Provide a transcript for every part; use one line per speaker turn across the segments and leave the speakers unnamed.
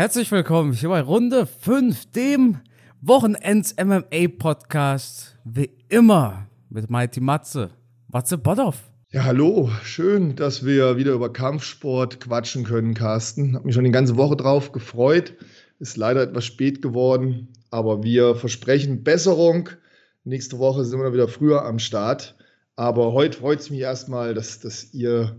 Herzlich willkommen hier bei Runde 5, dem Wochenends-MMA-Podcast. Wie immer mit Mighty Matze. Matze Bodoff.
Ja, hallo. Schön, dass wir wieder über Kampfsport quatschen können, Carsten. Hab mich schon die ganze Woche drauf gefreut. Ist leider etwas spät geworden, aber wir versprechen Besserung. Nächste Woche sind wir wieder früher am Start. Aber heute freut es mich erstmal, dass, dass ihr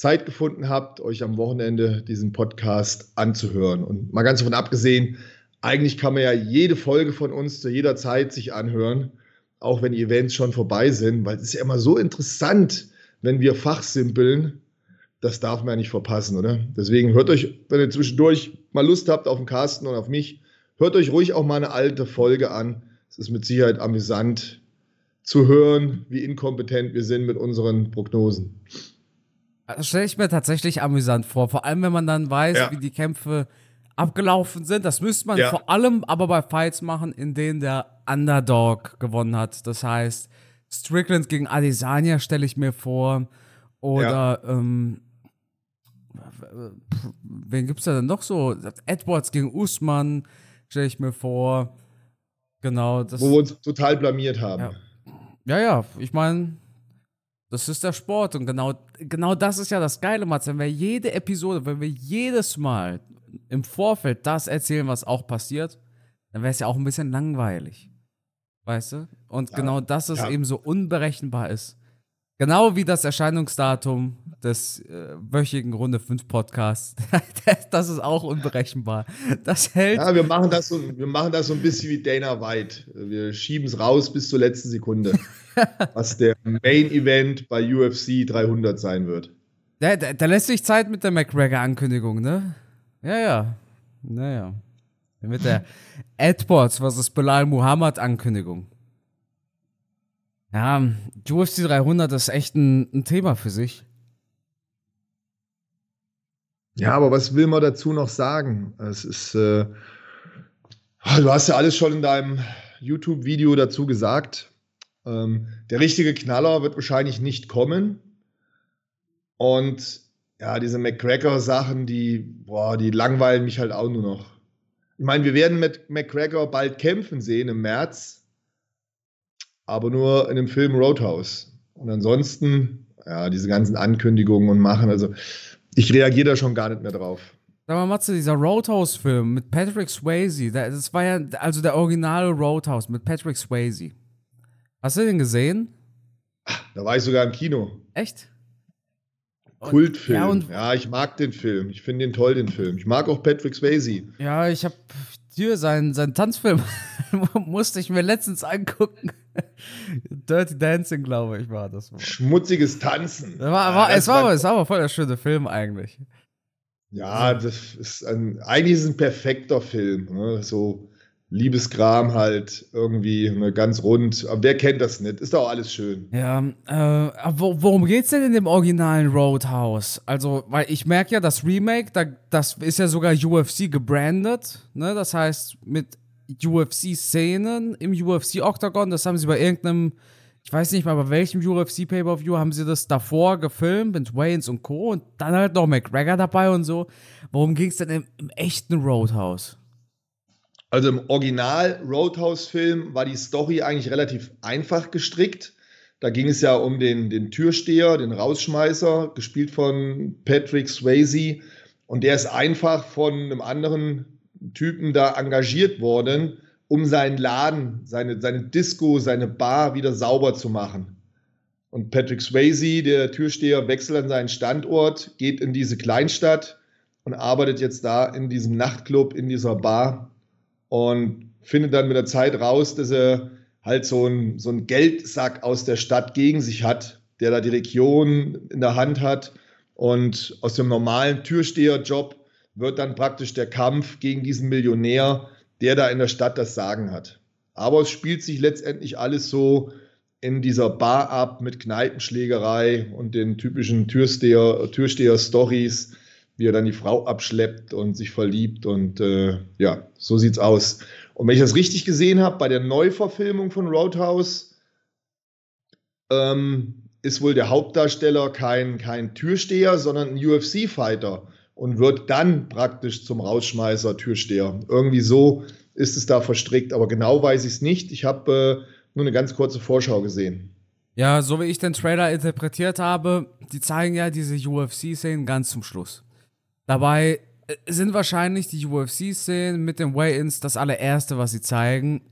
Zeit gefunden habt, euch am Wochenende diesen Podcast anzuhören. Und mal ganz davon abgesehen, eigentlich kann man ja jede Folge von uns zu jeder Zeit sich anhören, auch wenn die Events schon vorbei sind, weil es ist ja immer so interessant, wenn wir fachsimpeln. Das darf man ja nicht verpassen, oder? Deswegen hört euch, wenn ihr zwischendurch mal Lust habt auf den Carsten und auf mich, hört euch ruhig auch mal eine alte Folge an. Es ist mit Sicherheit amüsant zu hören, wie inkompetent wir sind mit unseren Prognosen.
Das stelle ich mir tatsächlich amüsant vor. Vor allem, wenn man dann weiß, ja. wie die Kämpfe abgelaufen sind. Das müsste man ja. vor allem aber bei Fights machen, in denen der Underdog gewonnen hat. Das heißt, Strickland gegen Adesanya stelle ich mir vor. Oder, ja. ähm, wen gibt es da denn noch so? Edwards gegen Usman stelle ich mir vor. Genau.
Das, Wo wir uns total blamiert haben.
Ja, ja, ja ich meine, das ist der Sport und genau, genau das ist ja das Geile, Mats. Wenn wir jede Episode, wenn wir jedes Mal im Vorfeld das erzählen, was auch passiert, dann wäre es ja auch ein bisschen langweilig. Weißt du? Und ja, genau das ist ja. eben so unberechenbar ist. Genau wie das Erscheinungsdatum des äh, wöchigen Runde 5 Podcasts. das ist auch unberechenbar. Das hält.
Ja, wir machen das so, wir machen das so ein bisschen wie Dana White. Wir schieben es raus bis zur letzten Sekunde. was der Main Event bei UFC 300 sein wird.
Da, da, da lässt sich Zeit mit der McGregor-Ankündigung, ne? Ja, ja. Naja. Mit der Edwards vs. Bilal Muhammad-Ankündigung. Ja, UFC 300 ist echt ein, ein Thema für sich.
Ja, aber was will man dazu noch sagen? Es ist, äh, du hast ja alles schon in deinem YouTube-Video dazu gesagt. Ähm, der richtige Knaller wird wahrscheinlich nicht kommen. Und ja, diese McGregor-Sachen, die, boah, die langweilen mich halt auch nur noch. Ich meine, wir werden mit McGregor bald kämpfen sehen im März aber nur in dem Film Roadhouse. Und ansonsten, ja, diese ganzen Ankündigungen und Machen, also ich reagiere da schon gar nicht mehr drauf.
Sag mal, Matze, dieser Roadhouse-Film mit Patrick Swayze, das war ja also der originale Roadhouse mit Patrick Swayze. Hast du den gesehen?
Da war ich sogar im Kino.
Echt?
Kultfilm. Ja, ja, ich mag den Film. Ich finde den toll, den Film. Ich mag auch Patrick Swayze.
Ja, ich habe dir seinen, seinen Tanzfilm musste ich mir letztens angucken. Dirty Dancing, glaube ich, war das.
Schmutziges Tanzen.
War, war, ja, es, war, es war aber voll der schöne Film eigentlich.
Ja, das ist ein, eigentlich ist es ein perfekter Film. Ne? So Liebesgram halt irgendwie ne, ganz rund. Aber wer kennt das nicht? Ist doch alles schön.
Ja, äh, worum geht's denn in dem originalen Roadhouse? Also, weil ich merke ja, das Remake, da, das ist ja sogar UFC gebrandet. Ne? Das heißt, mit UFC-Szenen im UFC-Octagon. Das haben sie bei irgendeinem, ich weiß nicht mal bei welchem UFC-Pay-Per-View, haben sie das davor gefilmt mit Waynes und Co. Und dann halt noch McGregor dabei und so. Worum ging es denn im, im echten Roadhouse?
Also im Original Roadhouse-Film war die Story eigentlich relativ einfach gestrickt. Da ging es ja um den, den Türsteher, den Rausschmeißer, gespielt von Patrick Swayze. Und der ist einfach von einem anderen Typen da engagiert worden, um seinen Laden, seine, seine Disco, seine Bar wieder sauber zu machen. Und Patrick Swayze, der Türsteher, wechselt an seinen Standort, geht in diese Kleinstadt und arbeitet jetzt da in diesem Nachtclub, in dieser Bar und findet dann mit der Zeit raus, dass er halt so einen so Geldsack aus der Stadt gegen sich hat, der da die Region in der Hand hat und aus dem normalen Türsteherjob wird dann praktisch der Kampf gegen diesen Millionär, der da in der Stadt das Sagen hat. Aber es spielt sich letztendlich alles so in dieser Bar ab mit Kneipenschlägerei und den typischen Türsteher, Türsteher-Stories, wie er dann die Frau abschleppt und sich verliebt und äh, ja, so sieht's aus. Und wenn ich das richtig gesehen habe, bei der Neuverfilmung von Roadhouse ähm, ist wohl der Hauptdarsteller kein, kein Türsteher, sondern ein UFC-Fighter. und wird dann praktisch zum Rausschmeißer, Türsteher. Irgendwie so ist es da verstrickt, aber genau weiß ich es nicht. Ich habe äh, nur eine ganz kurze Vorschau gesehen.
Ja, so wie ich den Trailer interpretiert habe, die zeigen ja diese UFC-Szenen ganz zum Schluss. Dabei äh, sind wahrscheinlich die UFC-Szenen mit den Weigh-Ins das allererste, was sie zeigen.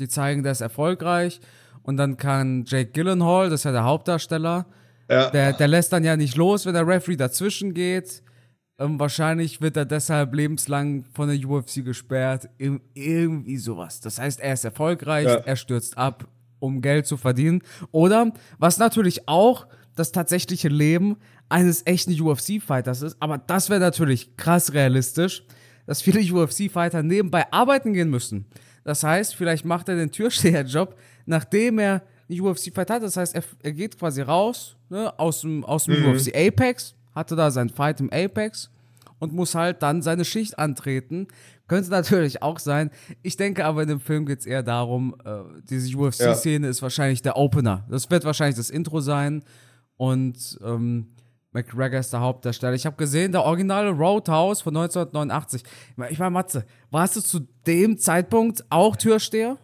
Die zeigen, der ist erfolgreich und dann kann Jake Gyllenhaal, das ist ja der Hauptdarsteller, ja. Der, der lässt dann ja nicht los, wenn der Referee dazwischen geht. Ähm, wahrscheinlich wird er deshalb lebenslang von der UFC gesperrt. Ir irgendwie sowas. Das heißt, er ist erfolgreich, ja. er stürzt ab, um Geld zu verdienen. Oder, was natürlich auch das tatsächliche Leben eines echten UFC-Fighters ist, aber das wäre natürlich krass realistisch, dass viele UFC-Fighter nebenbei arbeiten gehen müssen. Das heißt, vielleicht macht er den Türsteherjob, nachdem er einen UFC-Fight hat. Das heißt, er, er, geht quasi raus ne, aus dem, aus dem mhm. UFC Apex, hatte da sein Fight im Apex und muss halt dann seine Schicht antreten. Könnte natürlich auch sein. Ich denke aber in dem Film geht es eher darum, äh, diese UFC-Szene ja. ist wahrscheinlich der Opener. Das wird wahrscheinlich das Intro sein. Und ähm, McGregor ist der Hauptdarsteller. Ich habe gesehen, der originale Roadhouse von 1989. Ich meine, Matze, warst du zu dem Zeitpunkt auch Türsteher?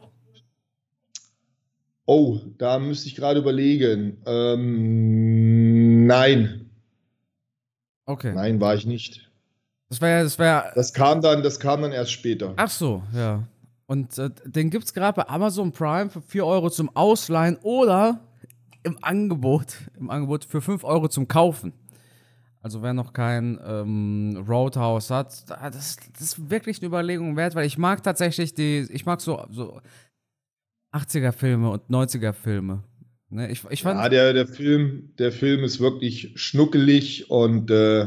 Oh, da müsste ich gerade überlegen. Ähm, nein.
Okay.
Nein, war ich nicht.
Das wäre, das wäre.
Das kam dann, das kam dann erst später.
Ach so, ja. Und äh, den gibt es gerade bei Amazon Prime für 4 Euro zum Ausleihen oder im Angebot, im Angebot für 5 Euro zum Kaufen. Also wer noch kein ähm, Roadhouse hat, das, das, ist wirklich eine Überlegung wert, weil ich mag tatsächlich die, ich mag so, so 80er-Filme und 90er-Filme. Ne, ich, ich
ja, der, der, Film, der Film ist wirklich schnuckelig und äh,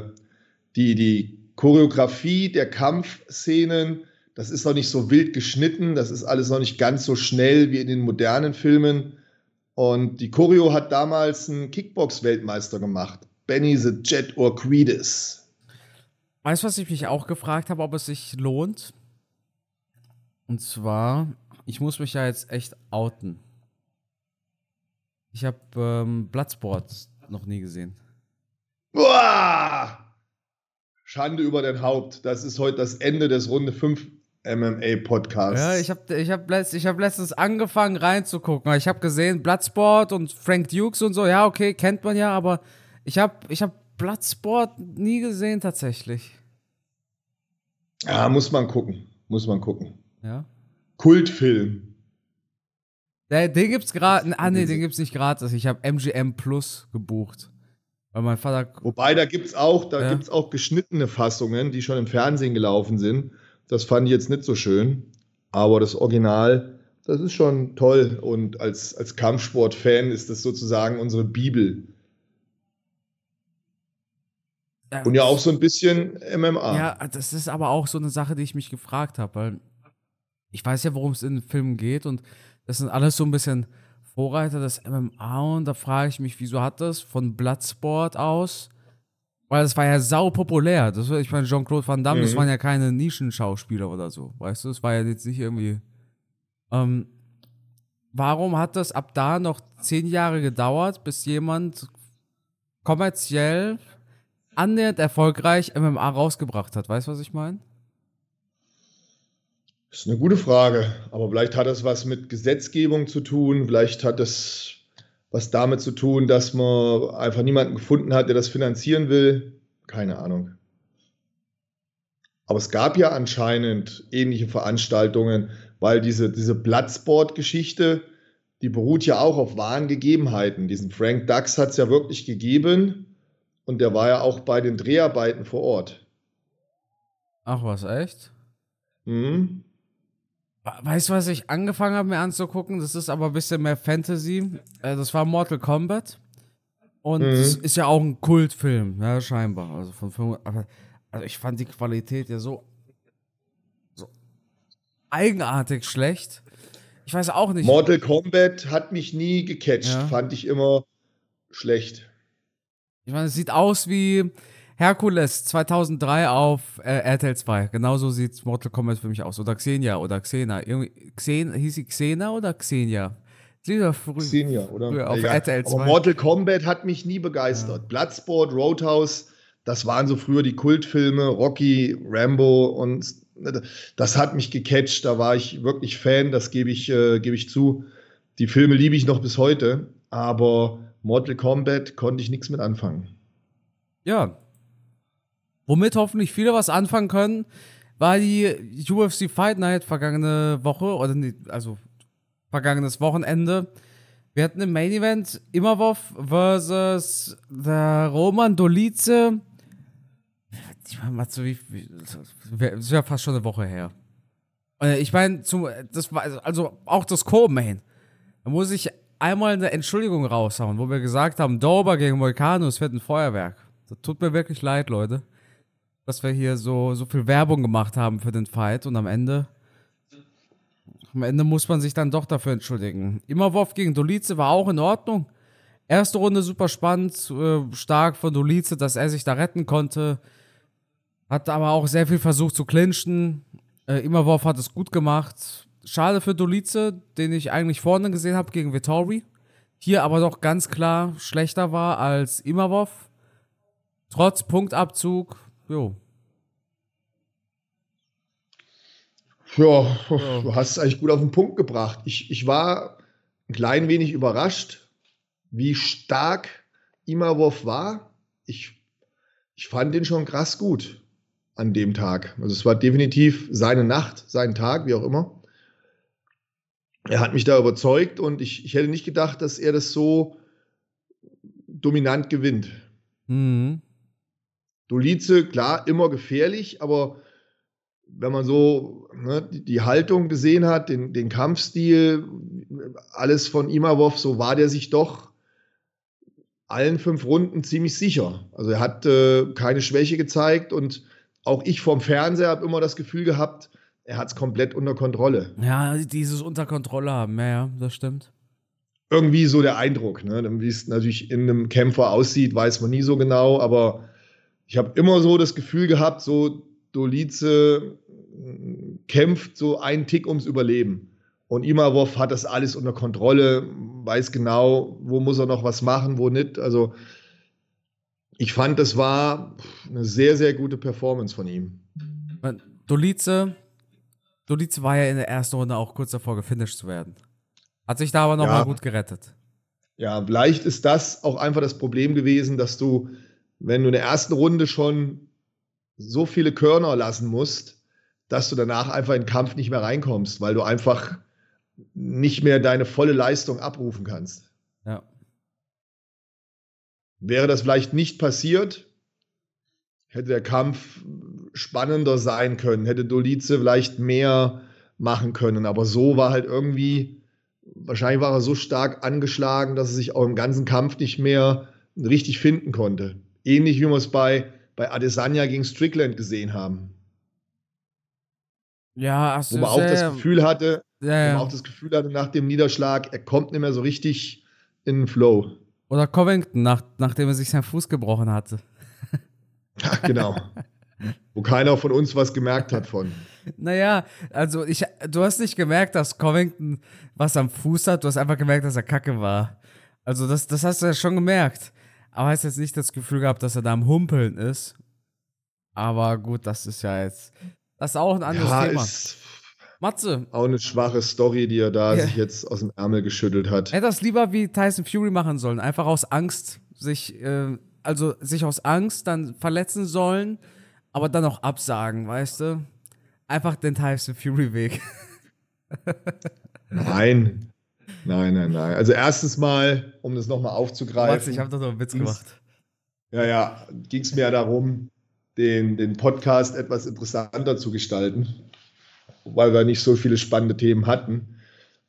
die, die Choreografie der Kampfszenen, das ist noch nicht so wild geschnitten, das ist alles noch nicht ganz so schnell wie in den modernen Filmen. Und die Choreo hat damals einen Kickbox-Weltmeister gemacht, Benny the Jet Orquides.
Weißt du, was ich mich auch gefragt habe, ob es sich lohnt? Und zwar, ich muss mich ja jetzt echt outen. Ich habe ähm, Bloodsport noch nie gesehen.
Uah! Schande über dein Haupt. Das ist heute das Ende des Runde 5 MMA-Podcasts.
Ja, ich habe ich hab letzt, hab letztens angefangen reinzugucken. Ich habe gesehen, Bloodsport und Frank Dukes und so. Ja, okay, kennt man ja, aber ich habe ich hab Bloodsport nie gesehen tatsächlich.
Ja, muss man gucken. Muss man gucken.
Ja.
Kultfilm.
Der, den gibt's gerade. Ah, nee, den gibt's nicht gratis. Ich habe MGM Plus gebucht. Weil mein Vater.
Wobei, da gibt's auch, da ja. gibt's auch geschnittene Fassungen, die schon im Fernsehen gelaufen sind. Das fand ich jetzt nicht so schön. Aber das Original, das ist schon toll. Und als, als Kampfsport-Fan ist das sozusagen unsere Bibel. Ja, und ja auch so ein bisschen MMA.
Ja, das ist aber auch so eine Sache, die ich mich gefragt habe, weil ich weiß ja, worum es in den Filmen geht und das sind alles so ein bisschen Vorreiter des MMA und da frage ich mich, wieso hat das von Bloodsport aus? Weil das war ja sau populär. Das, ich meine, Jean-Claude Van Damme, mhm. das waren ja keine Nischenschauspieler oder so. Weißt du, das war ja jetzt nicht irgendwie. Ähm, warum hat das ab da noch zehn Jahre gedauert, bis jemand kommerziell annähernd erfolgreich MMA rausgebracht hat? Weißt du, was ich meine?
Das ist eine gute Frage, aber vielleicht hat das was mit Gesetzgebung zu tun, vielleicht hat es was damit zu tun, dass man einfach niemanden gefunden hat, der das finanzieren will. Keine Ahnung. Aber es gab ja anscheinend ähnliche Veranstaltungen, weil diese, diese Bloodsport-Geschichte, die beruht ja auch auf wahren Gegebenheiten. Diesen Frank Dux hat es ja wirklich gegeben und der war ja auch bei den Dreharbeiten vor Ort.
Ach was, echt?
Mhm.
Weißt du, was ich angefangen habe mir anzugucken? Das ist aber ein bisschen mehr Fantasy. Äh, das war Mortal Kombat. Und mhm. das ist ja auch ein Kultfilm, ja, scheinbar. Also von Film, aber also ich fand die Qualität ja so, so eigenartig schlecht. Ich weiß auch nicht.
Mortal Kombat hat mich nie gecatcht, ja. fand ich immer schlecht.
Ich meine, es sieht aus wie, Herkules 2003 auf äh, RTL 2. Genauso sieht Mortal Kombat für mich aus. Oder Xenia oder Xena. Irgendwie, Xen, hieß sie Xena oder Xenia?
Früh, Xenia, oder?
Früher auf Egal. RTL 2.
Aber Mortal Kombat hat mich nie begeistert. Ja. Bloodsport, Roadhouse, das waren so früher die Kultfilme, Rocky, Rambo und das hat mich gecatcht. Da war ich wirklich Fan, das gebe ich, äh, gebe ich zu. Die Filme liebe ich noch bis heute, aber Mortal Kombat konnte ich nichts mit anfangen.
Ja. Womit hoffentlich viele was anfangen können, war die UFC Fight Night vergangene Woche, oder nee, also vergangenes Wochenende. Wir hatten im Main Event Imavov versus der Roman Dolice. Ich meine, so wie, das ist ja fast schon eine Woche her. Äh, ich meine, das war also auch das Co-Main. Da muss ich einmal eine Entschuldigung raushauen, wo wir gesagt haben, Dober gegen Volcano, es wird ein Feuerwerk. Das tut mir wirklich leid, Leute. Dass wir hier so, so viel Werbung gemacht haben für den Fight und am Ende. Am Ende muss man sich dann doch dafür entschuldigen. Immerwurf gegen Dolice war auch in Ordnung. Erste Runde super spannend, äh, stark von Dolice, dass er sich da retten konnte. Hat aber auch sehr viel versucht zu clinchen. Äh, Immerwurf hat es gut gemacht. Schade für Dolice, den ich eigentlich vorne gesehen habe gegen Vittori. Hier aber doch ganz klar schlechter war als Immerwurf. Trotz Punktabzug, jo.
Ja, du hast es eigentlich gut auf den Punkt gebracht. Ich, ich war ein klein wenig überrascht, wie stark Immerwurf war. Ich, ich fand den schon krass gut an dem Tag. Also es war definitiv seine Nacht, sein Tag, wie auch immer. Er hat mich da überzeugt und ich, ich hätte nicht gedacht, dass er das so dominant gewinnt. Mhm. Dolize, klar, immer gefährlich, aber wenn man so ne, die Haltung gesehen hat, den, den Kampfstil, alles von Imavov, so war der sich doch allen fünf Runden ziemlich sicher. Also er hat äh, keine Schwäche gezeigt und auch ich vom Fernseher habe immer das Gefühl gehabt, er hat es komplett unter Kontrolle.
Ja, dieses unter Kontrolle haben, ja, ja, das stimmt.
Irgendwie so der Eindruck, ne? wie es natürlich in einem Kämpfer aussieht, weiß man nie so genau, aber ich habe immer so das Gefühl gehabt, so Dolize äh, kämpft so einen Tick ums Überleben. Und Imavov hat das alles unter Kontrolle, weiß genau, wo muss er noch was machen, wo nicht. Also ich fand, das war eine sehr, sehr gute Performance von ihm.
Dolize, Dolize war ja in der ersten Runde auch kurz davor, gefinisht zu werden. Hat sich da aber nochmal ja. gut gerettet.
Ja, vielleicht ist das auch einfach das Problem gewesen, dass du, wenn du in der ersten Runde schon so viele Körner lassen musst, dass du danach einfach in den Kampf nicht mehr reinkommst, weil du einfach nicht mehr deine volle Leistung abrufen kannst.
Ja.
Wäre das vielleicht nicht passiert, hätte der Kampf spannender sein können, hätte Dolize vielleicht mehr machen können. Aber so war halt irgendwie, wahrscheinlich war er so stark angeschlagen, dass er sich auch im ganzen Kampf nicht mehr richtig finden konnte. Ähnlich wie man es bei bei Adesanya gegen Strickland gesehen haben.
Ja, hast
wo man auch das Gefühl hatte, ja, ja. wo man auch das Gefühl hatte nach dem Niederschlag, er kommt nicht mehr so richtig in den Flow.
Oder Covington, nach, nachdem er sich seinen Fuß gebrochen hatte.
Ja, genau. wo keiner von uns was gemerkt hat von.
Naja, also ich, du hast nicht gemerkt, dass Covington was am Fuß hat, du hast einfach gemerkt, dass er kacke war. Also das, das hast du ja schon gemerkt. Aber hast jetzt nicht das Gefühl gehabt, dass er da am Humpeln ist. Aber gut, das ist ja jetzt. Das ist auch ein anderes ja, Thema. Ist Matze.
Auch eine schwache Story, die er da ja. sich jetzt aus dem Ärmel geschüttelt hat.
Er hätte das lieber wie Tyson Fury machen sollen. Einfach aus Angst sich, äh, also sich aus Angst dann verletzen sollen, aber dann auch absagen, weißt du? Einfach den Tyson Fury Weg.
Nein, Nein, nein, nein. Also erstens mal, um das nochmal aufzugreifen. Max,
ich habe doch noch einen Witz gemacht.
Ja, ja, ging es mir ja darum, den, den Podcast etwas interessanter zu gestalten, weil wir nicht so viele spannende Themen hatten.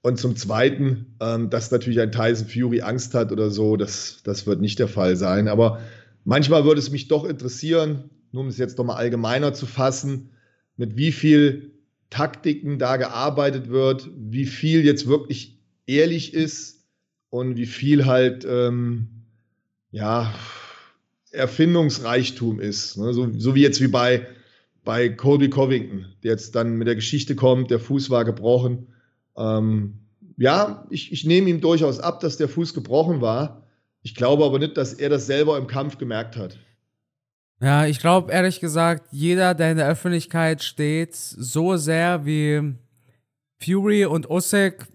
Und zum Zweiten, ähm, dass natürlich ein Tyson Fury Angst hat oder so, das, das wird nicht der Fall sein. Aber manchmal würde es mich doch interessieren, nur um es jetzt nochmal allgemeiner zu fassen, mit wie viel Taktiken da gearbeitet wird, wie viel jetzt wirklich ehrlich ist und wie viel halt, ähm, ja, Erfindungsreichtum ist. Ne? So, so wie jetzt wie bei, bei Colby Covington, der jetzt dann mit der Geschichte kommt, der Fuß war gebrochen. Ähm, ja, ich, ich nehme ihm durchaus ab, dass der Fuß gebrochen war. Ich glaube aber nicht, dass er das selber im Kampf gemerkt hat.
Ja, ich glaube ehrlich gesagt, jeder, der in der Öffentlichkeit steht, so sehr wie Fury und Usyk,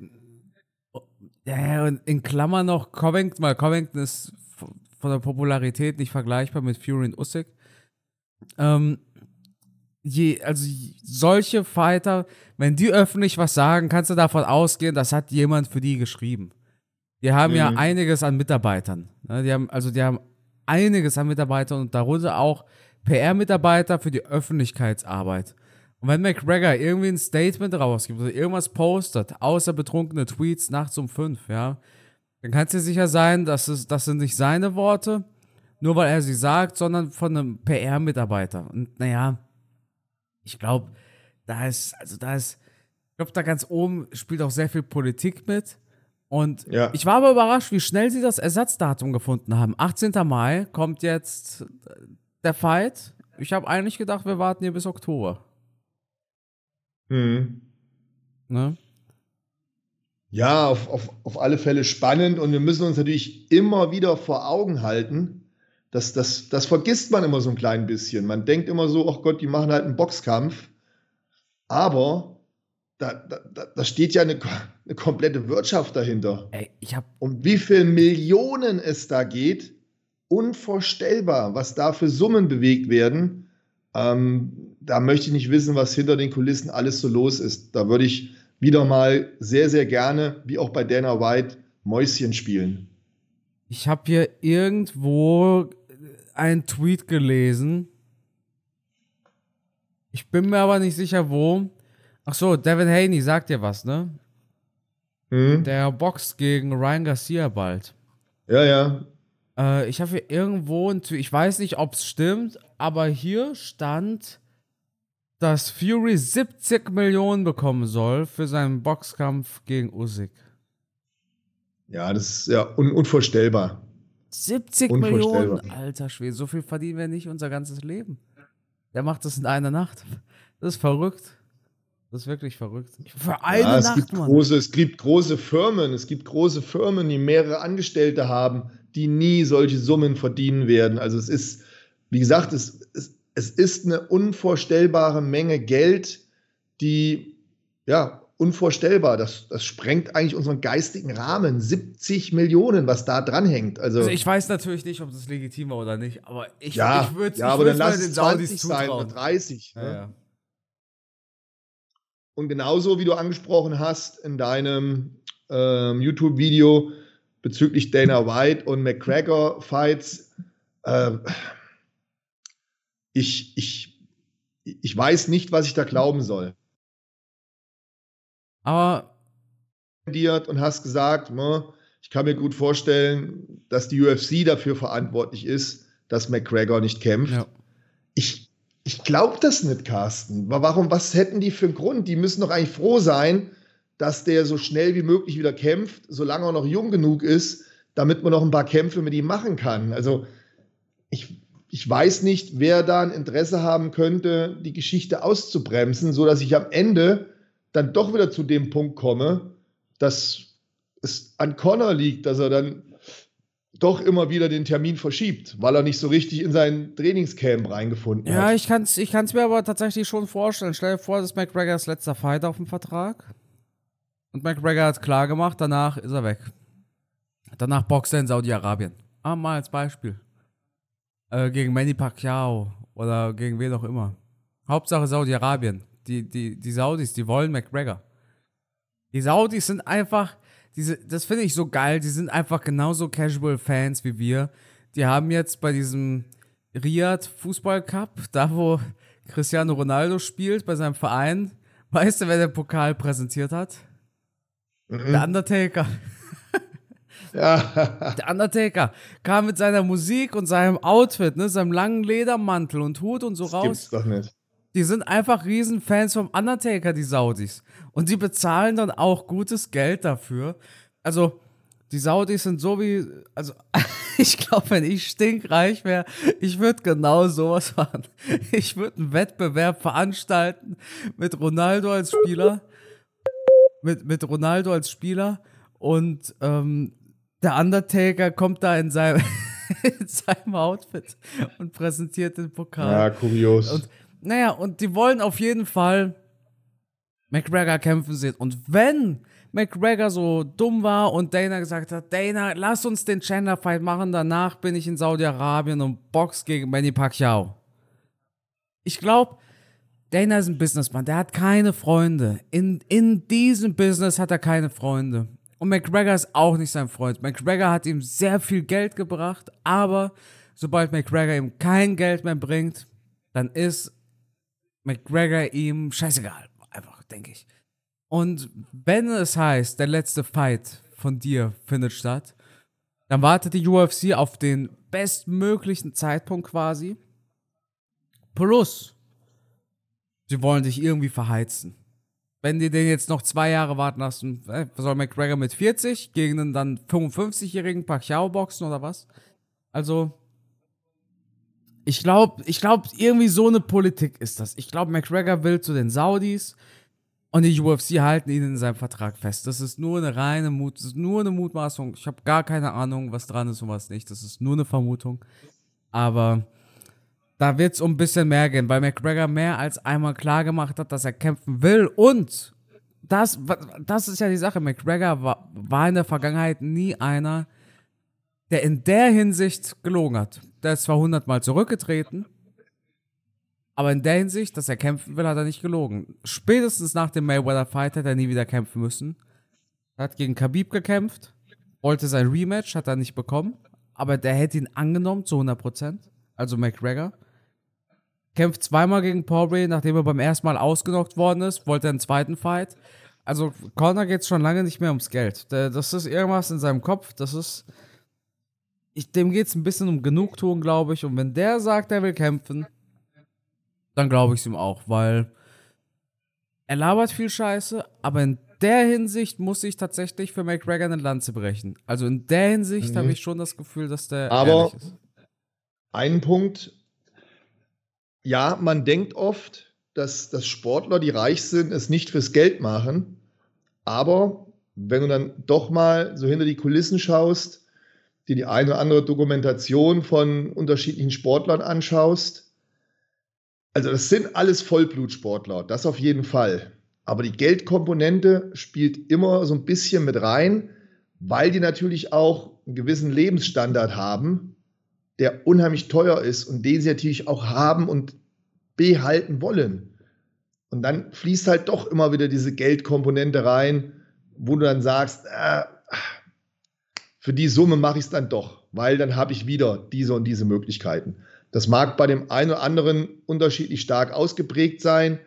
ja, und in Klammern noch Covington, weil Covington ist von der Popularität nicht vergleichbar mit Fury und Usyk. Ähm, je, also solche Fighter, wenn die öffentlich was sagen, kannst du davon ausgehen, das hat jemand für die geschrieben. Die haben mhm. ja einiges an Mitarbeitern. Ne? Die haben, also die haben einiges an Mitarbeitern und darunter auch PR-Mitarbeiter für die Öffentlichkeitsarbeit. Und wenn McGregor irgendwie ein Statement rausgibt oder irgendwas postet, außer betrunkene Tweets nachts um fünf, ja, dann kannst du dir sicher sein, dass es, das sind nicht seine Worte, nur weil er sie sagt, sondern von einem PR-Mitarbeiter. Und naja, ich glaube, da ist, also da ist, ich glaube, da ganz oben spielt auch sehr viel Politik mit. Und ja. ich war aber überrascht, wie schnell sie das Ersatzdatum gefunden haben. 18. Mai kommt jetzt der Fight. Ich habe eigentlich gedacht, wir warten hier bis Oktober.
Mhm. Ne? Ja, auf, auf, auf alle Fälle spannend und wir müssen uns natürlich immer wieder vor Augen halten, dass das, das vergisst man immer so ein klein bisschen. Man denkt immer so, ach Gott, die machen halt einen Boxkampf. Aber da, da, da steht ja eine, eine komplette Wirtschaft dahinter.
Ey, ich hab
um wie viele Millionen es da geht, unvorstellbar, was da für Summen bewegt werden. Ähm, da möchte ich nicht wissen, was hinter den Kulissen alles so los ist. Da würde ich wieder mal sehr, sehr gerne, wie auch bei Dana White, Mäuschen spielen.
Ich habe hier irgendwo einen Tweet gelesen. Ich bin mir aber nicht sicher, wo. Ach so, Devin Haney sagt dir was, ne? Mhm. Der boxt gegen Ryan Garcia bald.
Ja, ja.
Äh, ich habe hier irgendwo ein Tweet, ich weiß nicht, ob es stimmt, aber hier stand, dass Fury 70 Millionen bekommen soll für seinen Boxkampf gegen Usyk.
Ja, das ist ja un unvorstellbar.
70 Millionen, alter Schwede, so viel verdienen wir nicht unser ganzes Leben. Der macht das in einer Nacht. Das ist verrückt. Das ist wirklich verrückt.
Für eine ja, es Nacht, gibt große, Es gibt große Firmen, es gibt große Firmen, die mehrere Angestellte haben, die nie solche Summen verdienen werden. Also es ist, wie gesagt, es, es, es ist eine unvorstellbare Menge Geld, die, ja, unvorstellbar. Das, das sprengt eigentlich unseren geistigen Rahmen. 70 Millionen, was da dranhängt. Also,
also ich weiß natürlich nicht, ob das legitim war oder nicht, aber ich,
ja,
ich würde
ja, aber dann lass es 20 sein oder 30.
Ja, ne? ja.
Und genauso wie du angesprochen hast in deinem ähm, YouTube-Video bezüglich Dana White und McGregor-Fights, äh, ich, ich, ich weiß nicht, was ich da glauben soll.
Aber
und hast gesagt, ich kann mir gut vorstellen, dass die UFC dafür verantwortlich ist, dass McGregor nicht kämpft. Ja. Ich, ich glaube das nicht, Carsten. Warum, was hätten die für einen Grund? Die müssen doch eigentlich froh sein, dass der so schnell wie möglich wieder kämpft, solange er noch jung genug ist, damit man noch ein paar Kämpfe mit ihm machen kann. Also ich, ich weiß nicht, wer da ein Interesse haben könnte, die Geschichte auszubremsen, sodass ich am Ende dann doch wieder zu dem Punkt komme, dass es an Connor liegt, dass er dann doch immer wieder den Termin verschiebt, weil er nicht so richtig in sein Trainingscamp reingefunden
ja, hat. Ja, ich kann es ich kann's mir aber tatsächlich schon vorstellen. Stell dir vor, das ist McGregors letzter Fight auf dem Vertrag. Und McGregor hat klar gemacht, danach ist er weg. Danach boxt er in Saudi-Arabien. Ah, mal als Beispiel. Äh, gegen Manny Pacquiao oder gegen wen auch immer. Hauptsache Saudi-Arabien. Die, die, die Saudis, die wollen McGregor. Die Saudis sind einfach, diese, das finde ich so geil, die sind einfach genauso Casual-Fans wie wir. Die haben jetzt bei diesem Riyadh Fußball Cup, da wo Cristiano Ronaldo spielt, bei seinem Verein, weißt du, wer den Pokal präsentiert hat? Mhm. Der Undertaker.
Ja.
Der Undertaker kam mit seiner Musik und seinem Outfit, ne, seinem langen Ledermantel und Hut und so
das
raus.
Gibt's doch nicht.
Die sind einfach Riesenfans vom Undertaker, die Saudis. Und die bezahlen dann auch gutes Geld dafür. Also, die Saudis sind so wie, also ich glaube, wenn ich stinkreich wäre, ich würde genau sowas machen. Ich würde einen Wettbewerb veranstalten mit Ronaldo als Spieler, mit, mit Ronaldo als Spieler und ähm, der Undertaker kommt da in seinem in seinem Outfit und präsentiert den Pokal.
Ja, kurios.
Und, naja, und die wollen auf jeden Fall McGregor kämpfen sehen. Und wenn McGregor so dumm war und Dana gesagt hat, Dana, lass uns den Chandler-Fight machen, danach bin ich in Saudi-Arabien und box gegen Manny Pacquiao. Ich glaube, Dana ist ein Businessman, der hat keine Freunde. In, in diesem Business hat er keine Freunde. Und McGregor ist auch nicht sein Freund. McGregor hat ihm sehr viel Geld gebracht, aber sobald McGregor ihm kein Geld mehr bringt, dann ist McGregor ihm scheißegal. Einfach, denke ich. Und wenn es heißt, der letzte Fight von dir findet statt, dann wartet die UFC auf den bestmöglichen Zeitpunkt quasi. Plus, sie wollen dich irgendwie verheizen. Wenn die den jetzt noch zwei Jahre warten lassen, äh, soll McGregor mit 40 gegen einen dann 55-jährigen Pacquiao boxen oder was? Also, ich glaube, ich glaube, irgendwie so eine Politik ist das. Ich glaube, McGregor will zu den Saudis. Und die UFC halten ihn in seinem Vertrag fest. Das ist nur eine reine Mut, das ist nur eine Mutmaßung. Ich habe gar keine Ahnung, was dran ist und was nicht. Das ist nur eine Vermutung. Aber da wird es um ein bisschen mehr gehen, weil McGregor mehr als einmal klar gemacht hat, dass er kämpfen will. Und das, das ist ja die Sache. McGregor war, war in der Vergangenheit nie einer, der in der Hinsicht gelogen hat. Der ist zwar hundertmal zurückgetreten, aber in der Hinsicht, dass er kämpfen will, hat er nicht gelogen. Spätestens nach dem Mayweather-Fight hat er nie wieder kämpfen müssen. Er hat gegen Khabib gekämpft, wollte sein Rematch, hat er nicht bekommen. Aber der hätte ihn angenommen zu 100%. Also McGregor. Kämpft zweimal gegen Poirier, nachdem er beim ersten Mal ausgenockt worden ist, wollte er einen zweiten Fight. Also Conor geht es schon lange nicht mehr ums Geld. Das ist irgendwas in seinem Kopf, das ist... Ich, dem geht es ein bisschen um Genugtuung, glaube ich. Und wenn der sagt, er will kämpfen, dann glaube ich es ihm auch, weil er labert viel Scheiße, aber in der Hinsicht muss ich tatsächlich für McGregor eine Lanze brechen. Also in der Hinsicht mhm. habe ich schon das Gefühl, dass der.
Aber ein Punkt, ja, man denkt oft, dass, dass Sportler, die reich sind, es nicht fürs Geld machen. Aber wenn du dann doch mal so hinter die Kulissen schaust, dir die eine oder andere Dokumentation von unterschiedlichen Sportlern anschaust, also das sind alles Vollblutsportler, das auf jeden Fall. Aber die Geldkomponente spielt immer so ein bisschen mit rein, weil die natürlich auch einen gewissen Lebensstandard haben, der unheimlich teuer ist und den sie natürlich auch haben und behalten wollen. Und dann fließt halt doch immer wieder diese Geldkomponente rein, wo du dann sagst, äh, für die Summe mache ich es dann doch, weil dann habe ich wieder diese und diese Möglichkeiten. Das mag bei dem einen oder anderen unterschiedlich stark ausgeprägt sein,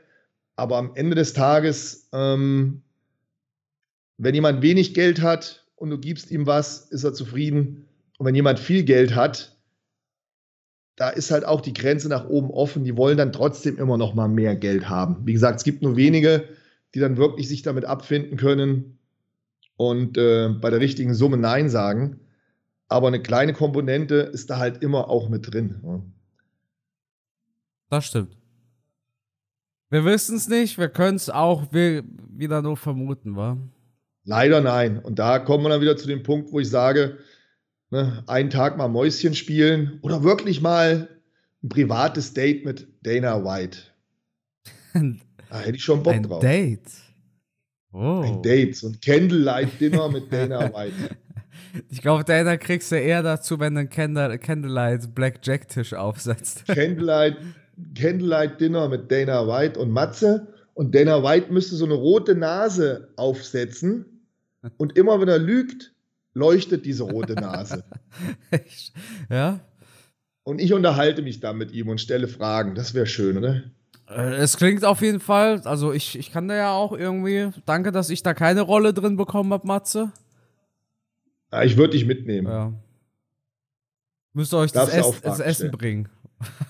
aber am Ende des Tages, ähm, wenn jemand wenig Geld hat und du gibst ihm was, ist er zufrieden. Und wenn jemand viel Geld hat, da ist halt auch die Grenze nach oben offen. Die wollen dann trotzdem immer noch mal mehr Geld haben. Wie gesagt, es gibt nur wenige, die dann wirklich sich damit abfinden können und äh, bei der richtigen Summe Nein sagen. Aber eine kleine Komponente ist da halt immer auch mit drin. Ja.
Das stimmt. Wir wissen es nicht, wir können es auch wieder nur vermuten, wa?
Leider nein. Und da kommen wir dann wieder zu dem Punkt, wo ich sage, ne, einen Tag mal Mäuschen spielen oder wirklich mal ein privates Date mit Dana White. da hätte ich schon Bock
ein
drauf.
Date.
Oh. Ein Date, so ein Candlelight-Dinner mit Dana White.
Ich glaube, Dana kriegst du eher dazu, wenn du einen Candlelight Blackjack-Tisch aufsetzt.
Candlelight Candlelight Dinner mit Dana White und Matze. Und Dana White müsste so eine rote Nase aufsetzen. Und immer wenn er lügt, leuchtet diese rote Nase.
ja.
Und ich unterhalte mich da mit ihm und stelle Fragen. Das wäre schön, oder?
Äh, es klingt auf jeden Fall, also ich, ich kann da ja auch irgendwie, danke, dass ich da keine Rolle drin bekommen habe, Matze.
Ja, ich würde dich mitnehmen.
Ja. Müsst ihr euch das, Ess, das Essen bringen.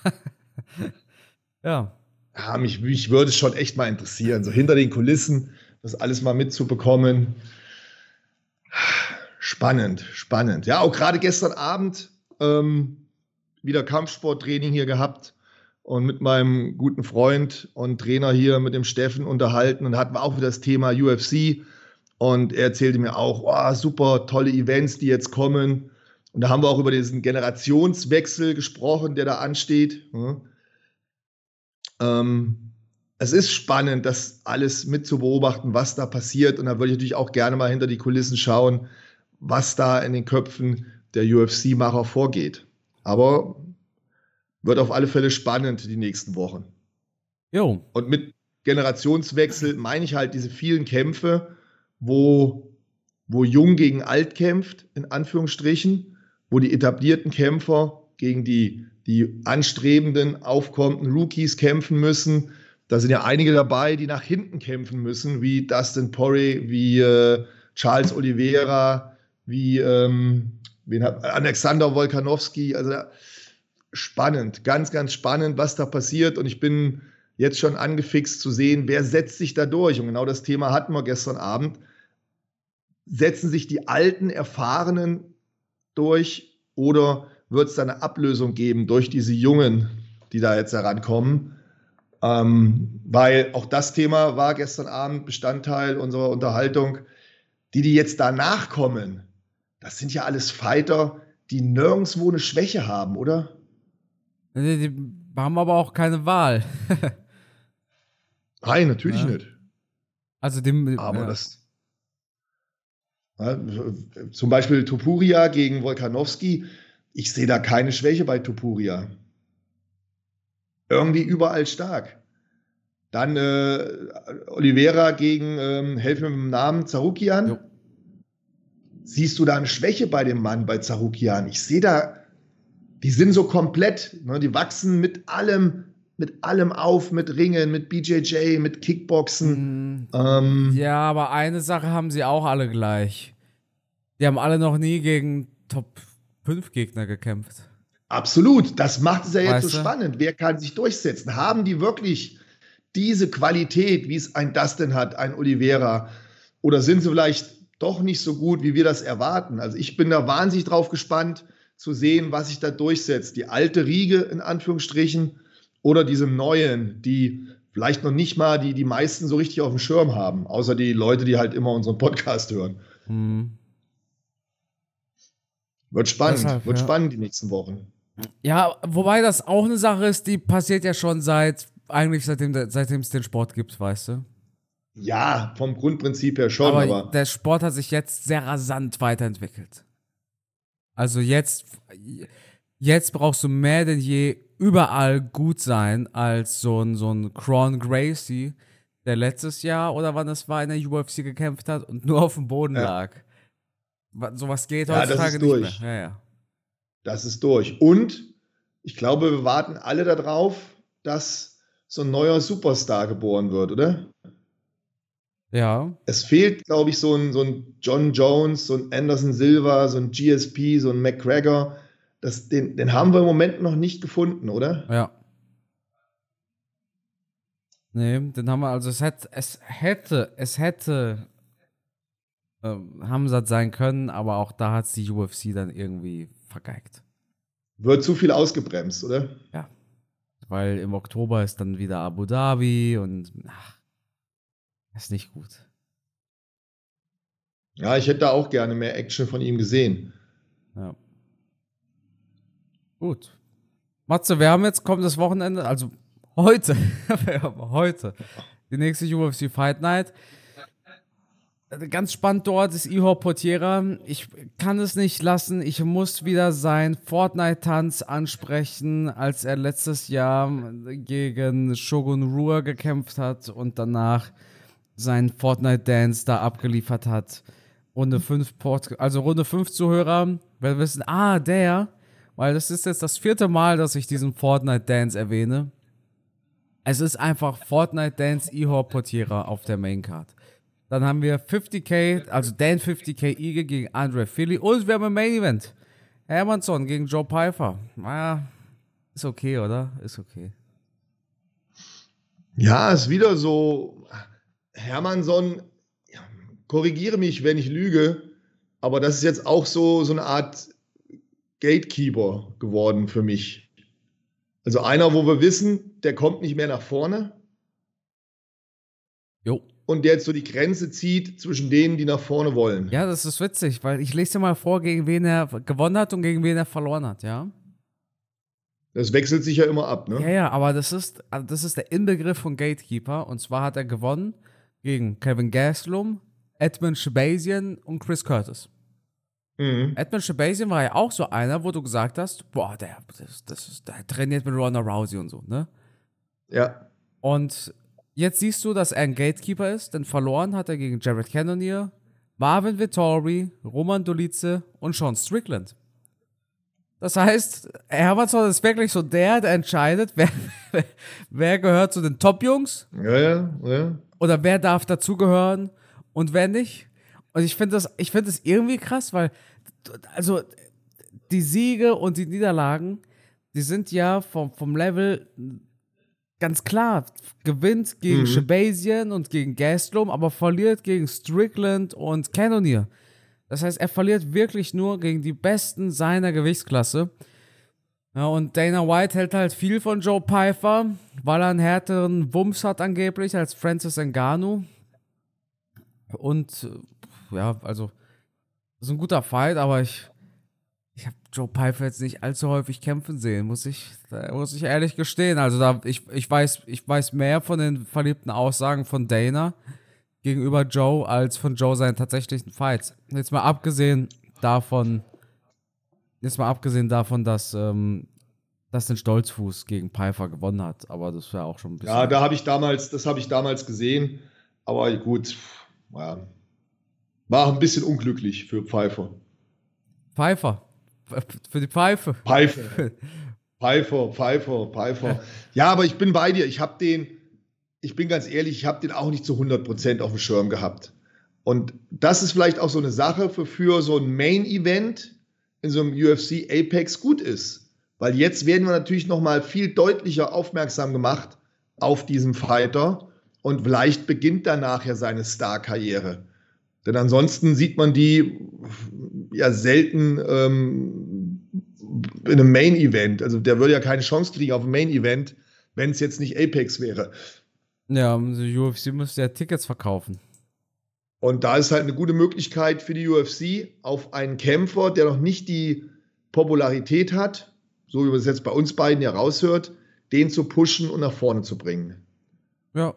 ja.
Ja, mich, mich würde es schon echt mal interessieren, so hinter den Kulissen das alles mal mitzubekommen. Spannend, spannend. Ja, auch gerade gestern Abend ähm, wieder Kampfsporttraining hier gehabt und mit meinem guten Freund und Trainer hier, mit dem Steffen, unterhalten und hatten wir auch wieder das Thema UFC. Und er erzählte mir auch, oh, super tolle Events, die jetzt kommen. Und da haben wir auch über diesen Generationswechsel gesprochen, der da ansteht. Ähm, es ist spannend, das alles mit zu beobachten, was da passiert. Und da würde ich natürlich auch gerne mal hinter die Kulissen schauen, was da in den Köpfen der UFC-Macher vorgeht. Aber wird auf alle Fälle spannend die nächsten Wochen. Jo. Und mit Generationswechsel meine ich halt diese vielen Kämpfe, wo, wo Jung gegen Alt kämpft, in Anführungsstrichen wo die etablierten Kämpfer gegen die, die anstrebenden, aufkommenden Rookies kämpfen müssen. Da sind ja einige dabei, die nach hinten kämpfen müssen, wie Dustin Poirier, wie äh, Charles Oliveira, wie ähm, hat, Alexander Wolkanowski. Also spannend, ganz, ganz spannend, was da passiert. Und ich bin jetzt schon angefixt zu sehen, wer setzt sich da durch. Und genau das Thema hatten wir gestern Abend. Setzen sich die alten, erfahrenen durch oder wird es da eine Ablösung geben durch diese Jungen, die da jetzt herankommen? Ähm, weil auch das Thema war gestern Abend Bestandteil unserer Unterhaltung. Die, die jetzt danach kommen, das sind ja alles Fighter, die nirgendwo eine Schwäche haben, oder?
Die, haben aber auch keine Wahl.
Nein, natürlich ja. nicht.
Also dem.
Aber ja. das, ja, zum Beispiel Topuria gegen Wolkanowski. Ich sehe da keine Schwäche bei Topuria. Irgendwie überall stark. Dann äh, Oliveira gegen, ähm, helf mir mit dem Namen, Zarukian. Jo. Siehst du da eine Schwäche bei dem Mann, bei Zarukian? Ich sehe da, die sind so komplett, ne, die wachsen mit allem, mit allem auf, mit Ringen, mit BJJ, mit Kickboxen.
Mhm. Ähm, ja, aber eine Sache haben sie auch alle gleich. Die haben alle noch nie gegen Top 5 Gegner gekämpft.
Absolut. Das macht es ja jetzt weißt so spannend. Wer kann sich durchsetzen? Haben die wirklich diese Qualität, wie es ein Dustin hat, ein Oliveira? Oder sind sie vielleicht doch nicht so gut, wie wir das erwarten? Also ich bin da wahnsinnig drauf gespannt zu sehen, was sich da durchsetzt. Die alte Riege in Anführungsstrichen oder diese neuen, die vielleicht noch nicht mal die, die meisten so richtig auf dem Schirm haben, außer die Leute, die halt immer unseren Podcast hören. Mhm. Wird spannend, Deshalb, wird ja. spannend die nächsten Wochen.
Ja, wobei das auch eine Sache ist, die passiert ja schon seit, eigentlich seitdem, seitdem es den Sport gibt, weißt du?
Ja, vom Grundprinzip her schon, aber,
aber der Sport hat sich jetzt sehr rasant weiterentwickelt. Also jetzt, jetzt brauchst du mehr denn je überall gut sein als so ein, so ein Cron Gracie, der letztes Jahr oder wann es war in der UFC gekämpft hat und nur auf dem Boden ja. lag. Sowas geht ja, heutzutage nicht durch. mehr. Ja, ja.
Das ist durch. Und ich glaube, wir warten alle darauf, dass so ein neuer Superstar geboren wird, oder?
Ja.
Es fehlt, glaube ich, so ein, so ein John Jones, so ein Anderson Silva, so ein GSP, so ein McGregor, das, den, den haben wir im Moment noch nicht gefunden, oder?
Ja. Nee, den haben wir, also es hätte, es hätte, es hätte ähm, Hamzat sein können, aber auch da hat es die UFC dann irgendwie vergeigt.
Wird zu viel ausgebremst, oder?
Ja. Weil im Oktober ist dann wieder Abu Dhabi und ach, ist nicht gut.
Ja, ich hätte da auch gerne mehr Action von ihm gesehen.
Ja. Gut. Matze, wir haben jetzt kommendes Wochenende, also heute, wir haben heute die nächste UFC Fight Night. Ganz spannend dort ist Ihor Portiera. Ich kann es nicht lassen. Ich muss wieder sein Fortnite-Tanz ansprechen, als er letztes Jahr gegen Shogun Rua gekämpft hat und danach seinen Fortnite-Dance da abgeliefert hat. Runde 5 also Runde 5 Zuhörer werden wissen, ah, der, weil das ist jetzt das vierte Mal, dass ich diesen Fortnite Dance erwähne. Es ist einfach Fortnite Dance Ihor Portiera auf der Maincard. Dann haben wir 50k, also Dan 50k Eagle gegen Andre Philly und wir haben ein Main Event. Hermannsson gegen Joe Pfeiffer. Naja, ist okay, oder? Ist okay.
Ja, ist wieder so. Hermannsson, korrigiere mich, wenn ich lüge, aber das ist jetzt auch so, so eine Art Gatekeeper geworden für mich. Also einer, wo wir wissen, der kommt nicht mehr nach vorne.
Jo.
und der jetzt so die Grenze zieht zwischen denen, die nach vorne wollen.
Ja, das ist witzig, weil ich lese dir mal vor, gegen wen er gewonnen hat und gegen wen er verloren hat, ja?
Das wechselt sich ja immer ab, ne?
Ja, ja, aber das ist, also das ist der Inbegriff von Gatekeeper. Und zwar hat er gewonnen gegen Kevin Gastelum, Edmund Shabazian und Chris Curtis. Mhm. Edmund Shabazian war ja auch so einer, wo du gesagt hast, boah, der, das, das der trainiert mit Ronda Rousey und so, ne?
Ja.
Und jetzt siehst du, dass er ein Gatekeeper ist, denn verloren hat er gegen Jared Cannonier, Marvin Vittori, Roman Dolice und Sean Strickland. Das heißt, Hermannsson ist wirklich so der, der entscheidet, wer, wer gehört zu den Top-Jungs.
Ja, ja, ja.
Oder wer darf dazugehören und wer nicht. Und ich finde das, ich finde das irgendwie krass, weil, also, die Siege und die Niederlagen, die sind ja vom, vom Level ganz klar. Gewinnt gegen mhm. Shabazian und gegen Gastelum, aber verliert gegen Strickland und Cannonier. Das heißt, er verliert wirklich nur gegen die Besten seiner Gewichtsklasse. Ja, und Dana White hält halt viel von Joe Pfeiffer, weil er einen härteren Wumms hat angeblich als Francis Ngannou. Und äh, ja, also, ist ein guter Fight, aber ich, ich habe Joe Pfeiffer jetzt nicht allzu häufig kämpfen sehen, muss ich, muss ich ehrlich gestehen. Also da, ich, ich, weiß, ich weiß mehr von den verliebten Aussagen von Dana gegenüber Joe als von Joe seinen tatsächlichen Fights. Jetzt mal abgesehen davon, jetzt mal abgesehen davon, dass ähm, dass den Stolzfuß gegen Pfeiffer gewonnen hat, aber das wäre auch schon ein
bisschen. Ja, da habe ich damals, das habe ich damals gesehen, aber gut, ja, war ein bisschen unglücklich für Pfeiffer.
Pfeiffer, für die Pfeife.
Pfeife. Pfeiffer, Pfeiffer, Pfeiffer. Ja, aber ich bin bei dir. Ich habe den, ich bin ganz ehrlich, ich habe den auch nicht zu 100% auf dem Schirm gehabt. Und das ist vielleicht auch so eine Sache, für, für so ein Main-Event in so einem UFC Apex gut ist. Weil jetzt werden wir natürlich noch mal viel deutlicher aufmerksam gemacht auf diesen Fighter und vielleicht beginnt danach ja seine Star-Karriere. Denn ansonsten sieht man die ja selten ähm, in einem Main-Event. Also der würde ja keine Chance kriegen auf ein Main-Event, wenn es jetzt nicht Apex wäre.
Ja, die UFC müsste ja Tickets verkaufen.
Und da ist halt eine gute Möglichkeit für die UFC auf einen Kämpfer, der noch nicht die Popularität hat, so wie man es jetzt bei uns beiden ja raushört, den zu pushen und nach vorne zu bringen.
Ja.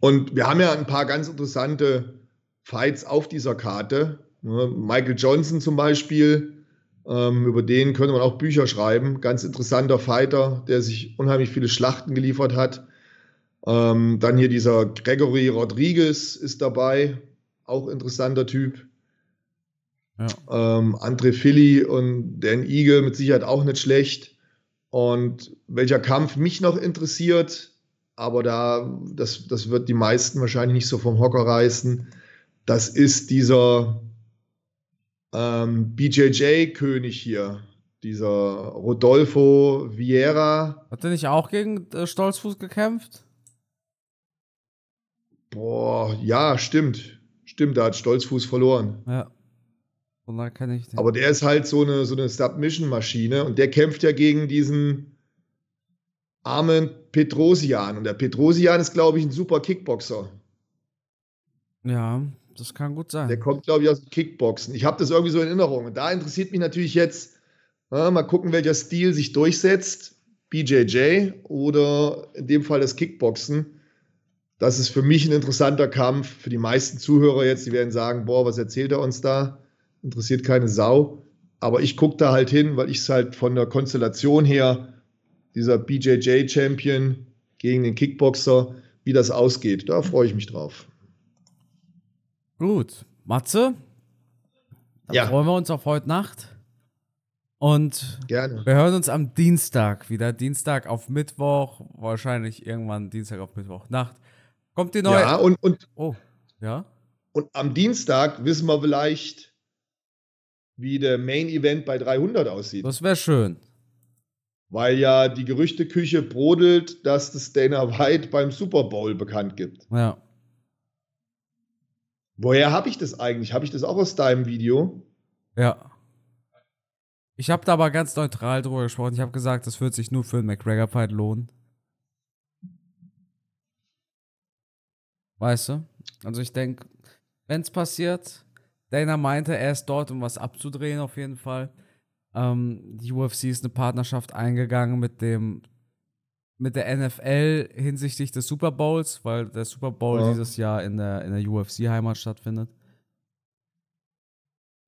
Und wir haben ja ein paar ganz interessante Fights auf dieser Karte. Michael Johnson zum Beispiel, ähm, über den könnte man auch Bücher schreiben. Ganz interessanter Fighter, der sich unheimlich viele Schlachten geliefert hat. Ähm, dann hier dieser Gregory Rodriguez ist dabei, auch interessanter Typ. Ja. Ähm, André Philly und Dan Eagle mit Sicherheit auch nicht schlecht. Und welcher Kampf mich noch interessiert, aber da, das, das wird die meisten wahrscheinlich nicht so vom Hocker reißen, das ist dieser ähm, BJJ-König hier, dieser Rodolfo Vieira.
Hat er nicht auch gegen äh, Stolzfuß gekämpft?
Boah, ja, stimmt. Stimmt, da hat Stolzfuß verloren.
Ja. Und da kann ich
den. Aber der ist halt so eine, so eine Submission-Maschine und der kämpft ja gegen diesen armen Petrosian. Und der Petrosian ist, glaube ich, ein super Kickboxer.
Ja, das kann gut sein.
Der kommt, glaube ich, aus dem Kickboxen. Ich habe das irgendwie so in Erinnerung. Und da interessiert mich natürlich jetzt, ja, mal gucken, welcher Stil sich durchsetzt. BJJ oder in dem Fall das Kickboxen. Das ist für mich ein interessanter Kampf. Für die meisten Zuhörer jetzt, die werden sagen, boah, was erzählt er uns da? Interessiert keine Sau. Aber ich gucke da halt hin, weil ich es halt von der Konstellation her, dieser BJJ-Champion gegen den Kickboxer, wie das ausgeht. Da freue ich mich drauf.
Gut. Matze, dann ja. freuen wir uns auf heute Nacht. Und
Gerne.
wir hören uns am Dienstag wieder. Dienstag auf Mittwoch, wahrscheinlich irgendwann Dienstag auf Mittwoch Nacht. Kommt die neue.
Ja, und, und,
oh, ja.
Und am Dienstag wissen wir vielleicht, wie der Main Event bei 300 aussieht.
Das wäre schön.
Weil ja die Gerüchteküche brodelt, dass das Dana White beim Super Bowl bekannt gibt.
Ja.
Woher habe ich das eigentlich? Habe ich das auch aus deinem Video?
Ja. Ich habe da aber ganz neutral drüber gesprochen. Ich habe gesagt, das wird sich nur für einen McGregor-Fight lohnen. Weißt du? Also ich denke, wenn es passiert, Dana meinte, er ist dort, um was abzudrehen, auf jeden Fall. Ähm, die UFC ist eine Partnerschaft eingegangen mit dem mit der NFL hinsichtlich des Super Bowls, weil der Super Bowl ja. dieses Jahr in der, in der UFC-Heimat stattfindet.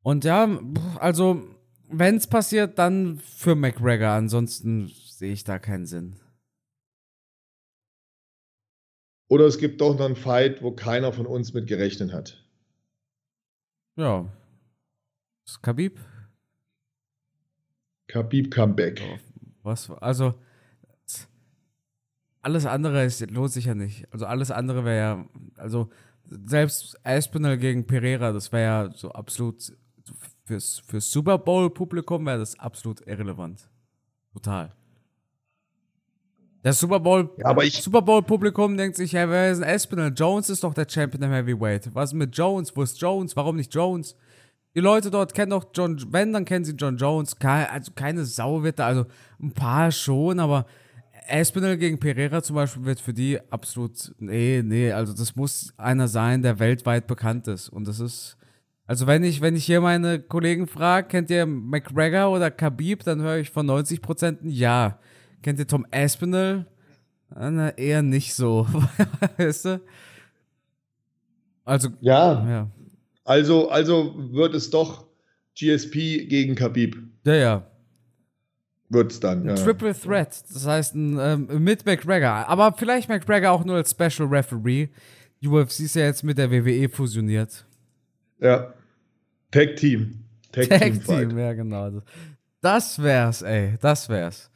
Und ja, also, wenn es passiert, dann für McGregor. Ansonsten sehe ich da keinen Sinn.
Oder es gibt doch noch einen Fight, wo keiner von uns mit gerechnet hat.
Ja. Das ist Khabib?
Khabib Comeback.
Was, also, alles andere ist, lohnt sich ja nicht. Also, alles andere wäre ja, also, selbst Aspinall gegen Pereira, das wäre ja so absolut, fürs, fürs Super Bowl-Publikum wäre das absolut irrelevant. Total. Der Super Bowl,
ja, aber ich,
Super Bowl Publikum denkt sich, ja, wer ist ein Espinel? Jones ist doch der Champion im Heavyweight. Was mit Jones? Wo ist Jones? Warum nicht Jones? Die Leute dort kennen doch John, wenn, dann kennen sie John Jones. Keine, also keine Sau wird da, also ein paar schon, aber Espinel gegen Pereira zum Beispiel wird für die absolut, nee, nee, also das muss einer sein, der weltweit bekannt ist. Und das ist, also wenn ich, wenn ich hier meine Kollegen frage, kennt ihr McGregor oder Khabib, dann höre ich von 90% ja. Kennt ihr Tom Aspinall? Ah, na, eher nicht so. weißt du?
Also, ja. ja. Also, also wird es doch GSP gegen Khabib.
Ja, ja.
Wird es dann, ja.
Triple Threat. Das heißt, ein, ähm, mit McGregor. Aber vielleicht McGregor auch nur als Special Referee. Die UFC ist ja jetzt mit der WWE fusioniert.
Ja. Tag Team.
Tag, Tag Team, Team ja, genau. Das wär's, ey. Das wär's.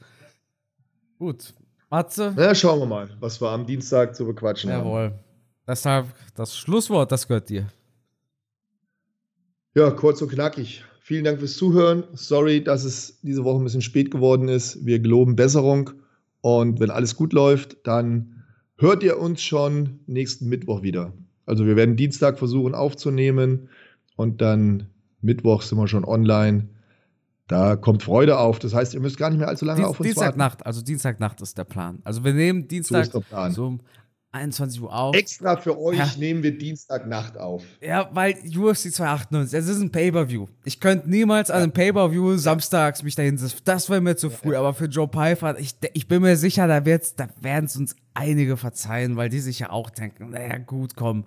Gut. Matze?
Na, schauen wir mal, was wir am Dienstag zu bequatschen
Jawohl. haben. Jawohl. Deshalb das Schlusswort, das gehört dir.
Ja, kurz und knackig. Vielen Dank fürs Zuhören. Sorry, dass es diese Woche ein bisschen spät geworden ist. Wir geloben Besserung. Und wenn alles gut läuft, dann hört ihr uns schon nächsten Mittwoch wieder. Also wir werden Dienstag versuchen aufzunehmen und dann Mittwoch sind wir schon online. Da kommt Freude auf. Das heißt, ihr müsst gar nicht mehr allzu lange Dienst, auf uns
Dienstagnacht, warten. also Dienstagnacht ist der Plan. Also wir nehmen Dienstag so, so um 21 Uhr auf.
Extra für euch ja. nehmen wir Dienstagnacht auf.
Ja, weil UFC 298, es ist ein Pay-Per-View. Ich könnte niemals an einem Pay-Per-View samstags mich dahin setzen. Das wäre mir zu früh. Ja. Aber für Joe Pfeiffer, ich, ich bin mir sicher, da, da werden es uns einige verzeihen, weil die sich ja auch denken, naja, gut, komm.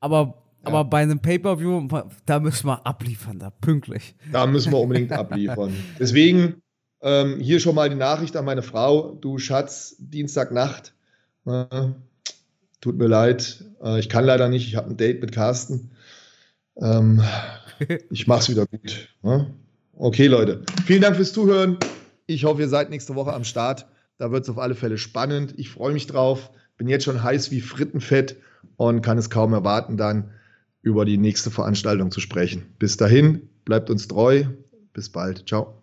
Aber aber bei einem Pay-Per-View, da müssen wir abliefern, da pünktlich.
Da müssen wir unbedingt abliefern. Deswegen ähm, hier schon mal die Nachricht an meine Frau. Du Schatz, Dienstagnacht. Äh, tut mir leid. Äh, ich kann leider nicht. Ich habe ein Date mit Carsten. Ähm, ich mach's wieder gut. Ne? Okay, Leute. Vielen Dank fürs Zuhören. Ich hoffe, ihr seid nächste Woche am Start. Da wird es auf alle Fälle spannend. Ich freue mich drauf. Bin jetzt schon heiß wie Frittenfett und kann es kaum erwarten, dann über die nächste Veranstaltung zu sprechen. Bis dahin, bleibt uns treu. Bis bald. Ciao.